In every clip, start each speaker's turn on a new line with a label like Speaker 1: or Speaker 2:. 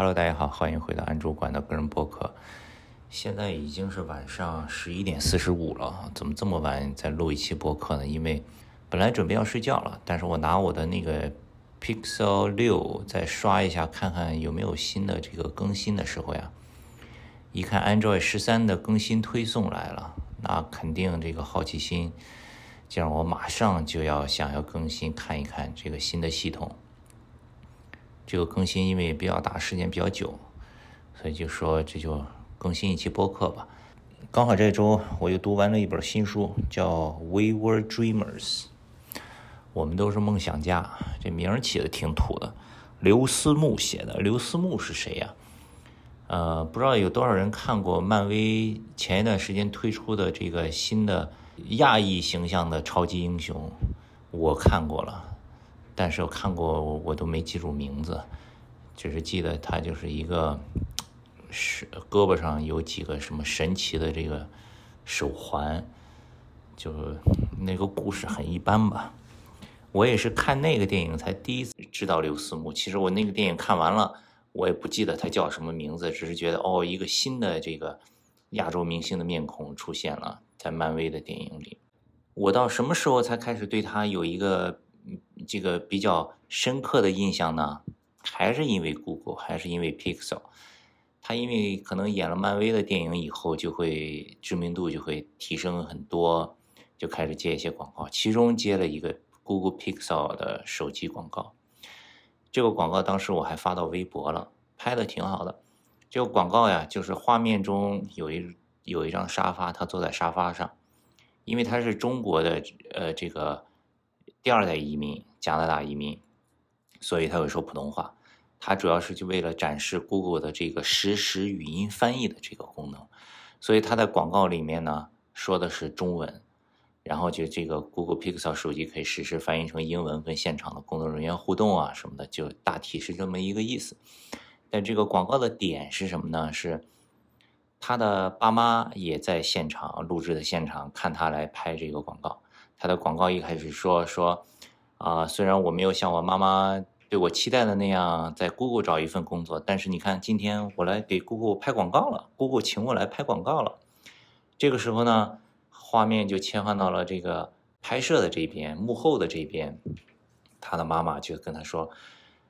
Speaker 1: Hello，大家好，欢迎回到安主管的个人播客。现在已经是晚上十一点四十五了，怎么这么晚在录一期播客呢？因为本来准备要睡觉了，但是我拿我的那个 Pixel 六再刷一下，看看有没有新的这个更新的时候呀，一看 Android 十三的更新推送来了，那肯定这个好奇心就让我马上就要想要更新看一看这个新的系统。这个更新因为比较大，时间比较久，所以就说这就更新一期播客吧。刚好这周我又读完了一本新书，叫《We Were Dreamers》，我们都是梦想家。这名儿起的挺土的，刘思慕写的。刘思慕是谁呀？呃，不知道有多少人看过漫威前一段时间推出的这个新的亚裔形象的超级英雄，我看过了。但是我看过，我都没记住名字，只是记得他就是一个是胳膊上有几个什么神奇的这个手环，就那个故事很一般吧。我也是看那个电影才第一次知道刘思慕。其实我那个电影看完了，我也不记得他叫什么名字，只是觉得哦，一个新的这个亚洲明星的面孔出现了在漫威的电影里。我到什么时候才开始对他有一个？这个比较深刻的印象呢，还是因为 Google，还是因为 Pixel，他因为可能演了漫威的电影以后，就会知名度就会提升很多，就开始接一些广告，其中接了一个 Google Pixel 的手机广告。这个广告当时我还发到微博了，拍的挺好的。这个广告呀，就是画面中有一有一张沙发，他坐在沙发上，因为他是中国的呃这个。第二代移民，加拿大移民，所以他会说普通话。他主要是就为了展示 Google 的这个实时语音翻译的这个功能，所以他在广告里面呢说的是中文，然后就这个 Google Pixel 手机可以实时翻译成英文，跟现场的工作人员互动啊什么的，就大体是这么一个意思。但这个广告的点是什么呢？是他的爸妈也在现场录制的现场看他来拍这个广告。他的广告一开始说说，啊，虽然我没有像我妈妈对我期待的那样在 Google 找一份工作，但是你看，今天我来给 Google 拍广告了，Google 请我来拍广告了。这个时候呢，画面就切换到了这个拍摄的这边，幕后的这边，他的妈妈就跟他说，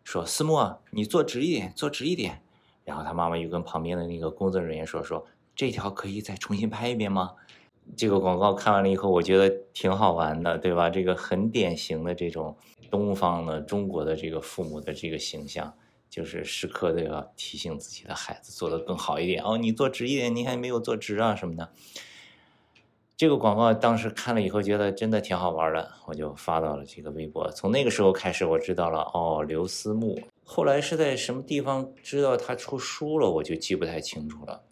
Speaker 1: 说思慕，你坐直一点，坐直一点。然后他妈妈又跟旁边的那个工作人员说，说这条可以再重新拍一遍吗？这个广告看完了以后，我觉得挺好玩的，对吧？这个很典型的这种东方的中国的这个父母的这个形象，就是时刻都要提醒自己的孩子做得更好一点哦，你坐直一点，你还没有坐直啊什么的。这个广告当时看了以后，觉得真的挺好玩的，我就发到了这个微博。从那个时候开始，我知道了哦，刘思慕。后来是在什么地方知道他出书了，我就记不太清楚了。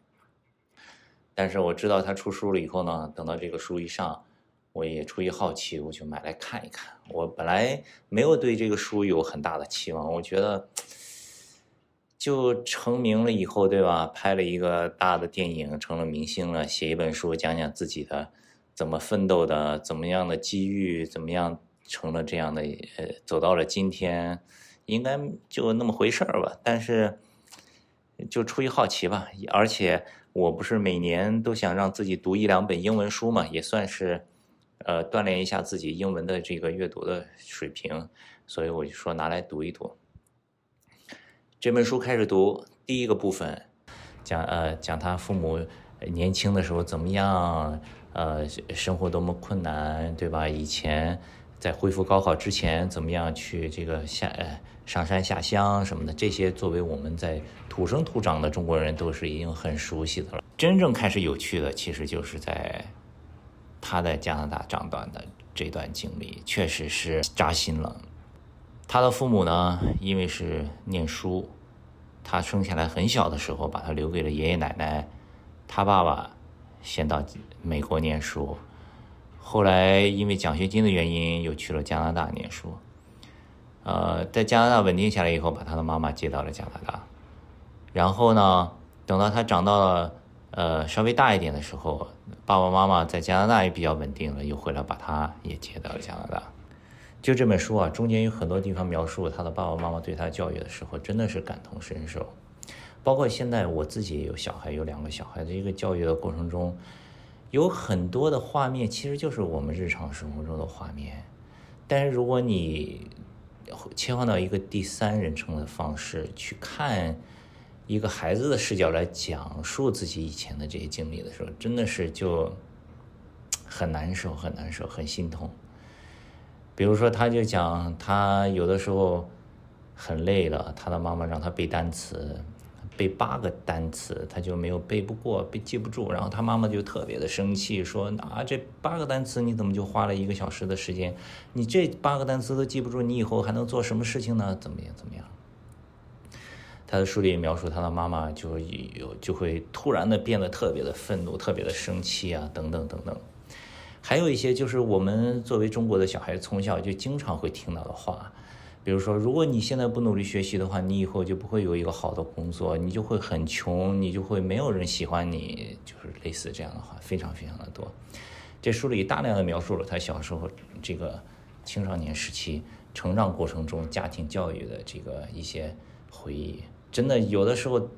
Speaker 1: 但是我知道他出书了以后呢，等到这个书一上，我也出于好奇，我就买来看一看。我本来没有对这个书有很大的期望，我觉得就成名了以后，对吧？拍了一个大的电影，成了明星了，写一本书讲讲自己的怎么奋斗的，怎么样的机遇，怎么样成了这样的，呃，走到了今天，应该就那么回事儿吧。但是就出于好奇吧，而且。我不是每年都想让自己读一两本英文书嘛，也算是，呃，锻炼一下自己英文的这个阅读的水平，所以我就说拿来读一读。这本书开始读，第一个部分讲呃讲他父母年轻的时候怎么样，呃生活多么困难，对吧？以前在恢复高考之前怎么样去这个下呃上山下乡什么的，这些作为我们在。土生土长的中国人都是已经很熟悉的了。真正开始有趣的，其实就是在他在加拿大长大的这段经历，确实是扎心了。他的父母呢，因为是念书，他生下来很小的时候把他留给了爷爷奶奶。他爸爸先到美国念书，后来因为奖学金的原因又去了加拿大念书。呃，在加拿大稳定下来以后，把他的妈妈接到了加拿大。然后呢，等到他长到了呃稍微大一点的时候，爸爸妈妈在加拿大也比较稳定了，又回来把他也接到了加拿大。就这本书啊，中间有很多地方描述他的爸爸妈妈对他教育的时候，真的是感同身受。包括现在我自己也有小孩，有两个小孩的一个教育的过程中，有很多的画面其实就是我们日常生活中的画面，但是如果你切换到一个第三人称的方式去看一个孩子的视角来讲述自己以前的这些经历的时候，真的是就很难受，很难受，很心痛。比如说，他就讲他有的时候很累了，他的妈妈让他背单词。背八个单词，他就没有背不过，背记不住，然后他妈妈就特别的生气，说啊，这八个单词你怎么就花了一个小时的时间？你这八个单词都记不住，你以后还能做什么事情呢？怎么样？怎么样？他的书里描述他的妈妈就有就会突然的变得特别的愤怒，特别的生气啊，等等等等。还有一些就是我们作为中国的小孩，从小就经常会听到的话。比如说，如果你现在不努力学习的话，你以后就不会有一个好的工作，你就会很穷，你就会没有人喜欢你，就是类似这样的话，非常非常的多。这书里大量的描述了他小时候这个青少年时期成长过程中家庭教育的这个一些回忆，真的有的时候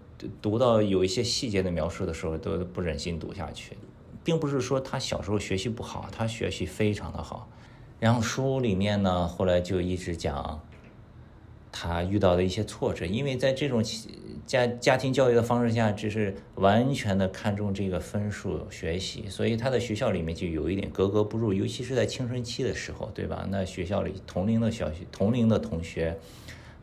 Speaker 1: 读到有一些细节的描述的时候，都不忍心读下去，并不是说他小时候学习不好，他学习非常的好。然后书里面呢，后来就一直讲。他遇到的一些挫折，因为在这种家家庭教育的方式下，只是完全的看重这个分数学习，所以他的学校里面就有一点格格不入，尤其是在青春期的时候，对吧？那学校里同龄的小学同龄的同学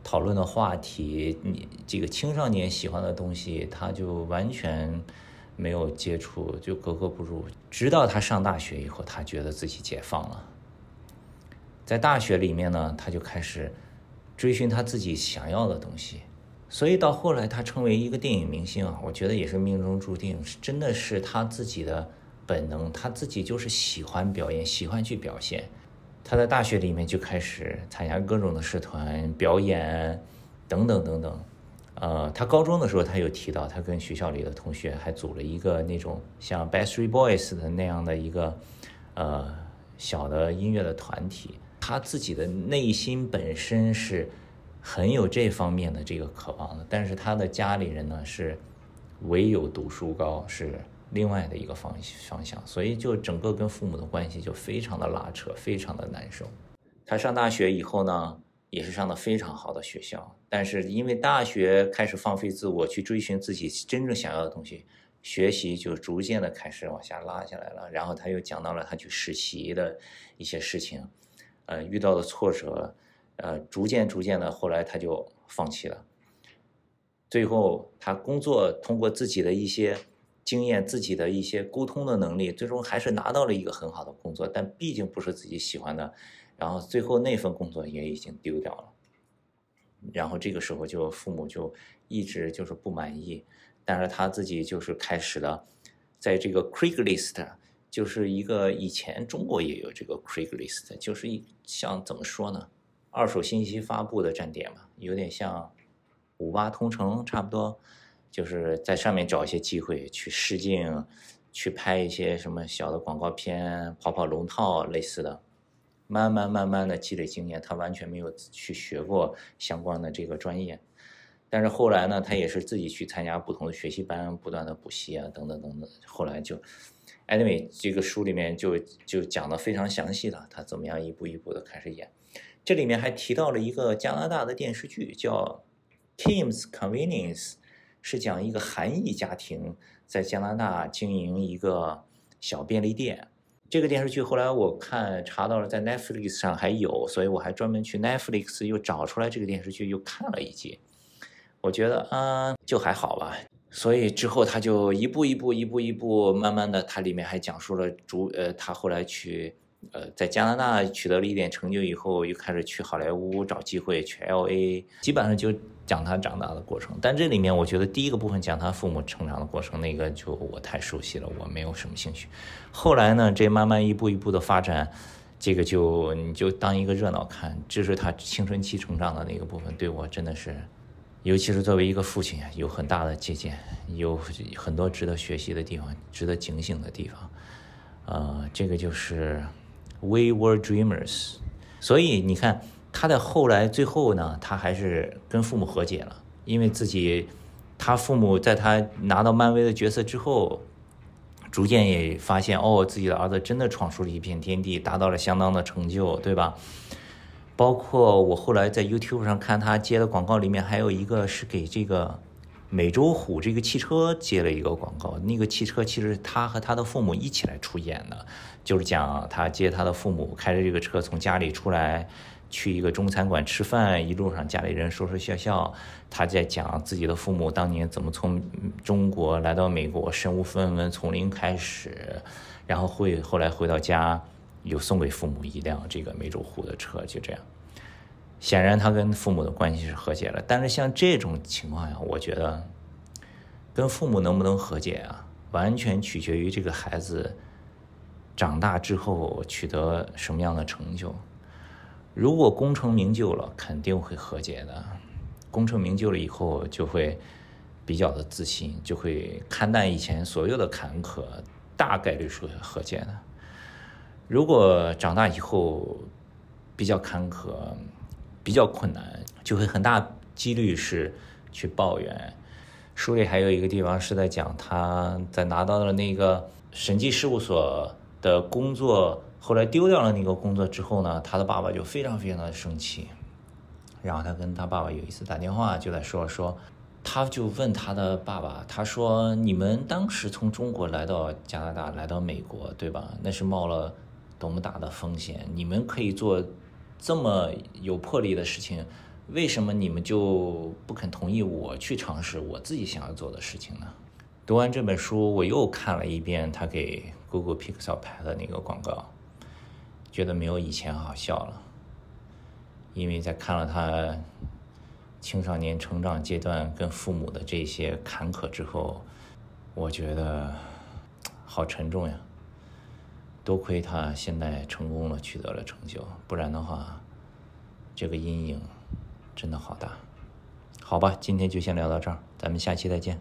Speaker 1: 讨论的话题，你这个青少年喜欢的东西，他就完全没有接触，就格格不入。直到他上大学以后，他觉得自己解放了，在大学里面呢，他就开始。追寻他自己想要的东西，所以到后来他成为一个电影明星啊，我觉得也是命中注定，真的是他自己的本能，他自己就是喜欢表演，喜欢去表现。他在大学里面就开始参加各种的社团表演，等等等等。呃，他高中的时候他有提到，他跟学校里的同学还组了一个那种像 Backstreet Boys 的那样的一个呃小的音乐的团体。他自己的内心本身是很有这方面的这个渴望的，但是他的家里人呢是唯有读书高，是另外的一个方方向，所以就整个跟父母的关系就非常的拉扯，非常的难受。他上大学以后呢，也是上的非常好的学校，但是因为大学开始放飞自我，去追寻自己真正想要的东西，学习就逐渐的开始往下拉下来了。然后他又讲到了他去实习的一些事情。呃，遇到的挫折，呃，逐渐逐渐的，后来他就放弃了。最后，他工作通过自己的一些经验、自己的一些沟通的能力，最终还是拿到了一个很好的工作，但毕竟不是自己喜欢的。然后最后那份工作也已经丢掉了。然后这个时候就父母就一直就是不满意，但是他自己就是开始了，在这个 Craigslist。就是一个以前中国也有这个 Craigslist，就是一像怎么说呢，二手信息发布的站点嘛，有点像五八同城差不多，就是在上面找一些机会去试镜，去拍一些什么小的广告片，跑跑龙套类似的，慢慢慢慢的积累经验，他完全没有去学过相关的这个专业，但是后来呢，他也是自己去参加不同的学习班，不断的补习啊，等等等等，后来就。Anyway，这个书里面就就讲的非常详细了，他怎么样一步一步的开始演。这里面还提到了一个加拿大的电视剧，叫《Kim's Convenience》，是讲一个韩裔家庭在加拿大经营一个小便利店。这个电视剧后来我看查到了在 Netflix 上还有，所以我还专门去 Netflix 又找出来这个电视剧又看了一集。我觉得啊，就还好吧。所以之后他就一步一步、一步一步，慢慢的，他里面还讲述了主呃，他后来去呃，在加拿大取得了一点成就以后，又开始去好莱坞找机会去 L A，基本上就讲他长大的过程。但这里面我觉得第一个部分讲他父母成长的过程，那个就我太熟悉了，我没有什么兴趣。后来呢，这慢慢一步一步的发展，这个就你就当一个热闹看，这是他青春期成长的那个部分，对我真的是。尤其是作为一个父亲，有很大的借鉴，有很多值得学习的地方，值得警醒的地方。呃，这个就是 We were dreamers。所以你看，他的后来最后呢，他还是跟父母和解了，因为自己他父母在他拿到漫威的角色之后，逐渐也发现哦，自己的儿子真的闯出了一片天地，达到了相当的成就，对吧？包括我后来在 YouTube 上看他接的广告，里面还有一个是给这个美洲虎这个汽车接了一个广告。那个汽车其实他和他的父母一起来出演的，就是讲他接他的父母开着这个车从家里出来，去一个中餐馆吃饭，一路上家里人说说笑笑，他在讲自己的父母当年怎么从中国来到美国，身无分文从零开始，然后会后来回到家。又送给父母一辆这个美洲虎的车，就这样。显然他跟父母的关系是和解了，但是像这种情况下，我觉得跟父母能不能和解啊，完全取决于这个孩子长大之后取得什么样的成就。如果功成名就了，肯定会和解的。功成名就了以后，就会比较的自信，就会看淡以前所有的坎坷，大概率是会和解的。如果长大以后比较坎坷、比较困难，就会很大几率是去抱怨。书里还有一个地方是在讲他在拿到了那个审计事务所的工作，后来丢掉了那个工作之后呢，他的爸爸就非常非常的生气。然后他跟他爸爸有一次打电话，就在说说，他就问他的爸爸，他说：“你们当时从中国来到加拿大，来到美国，对吧？那是冒了。”多么大的风险！你们可以做这么有魄力的事情，为什么你们就不肯同意我去尝试我自己想要做的事情呢？读完这本书，我又看了一遍他给 Google Pixel 拍的那个广告，觉得没有以前好笑了。因为在看了他青少年成长阶段跟父母的这些坎坷之后，我觉得好沉重呀。多亏他现在成功了，取得了成就，不然的话，这个阴影真的好大。好吧，今天就先聊到这儿，咱们下期再见。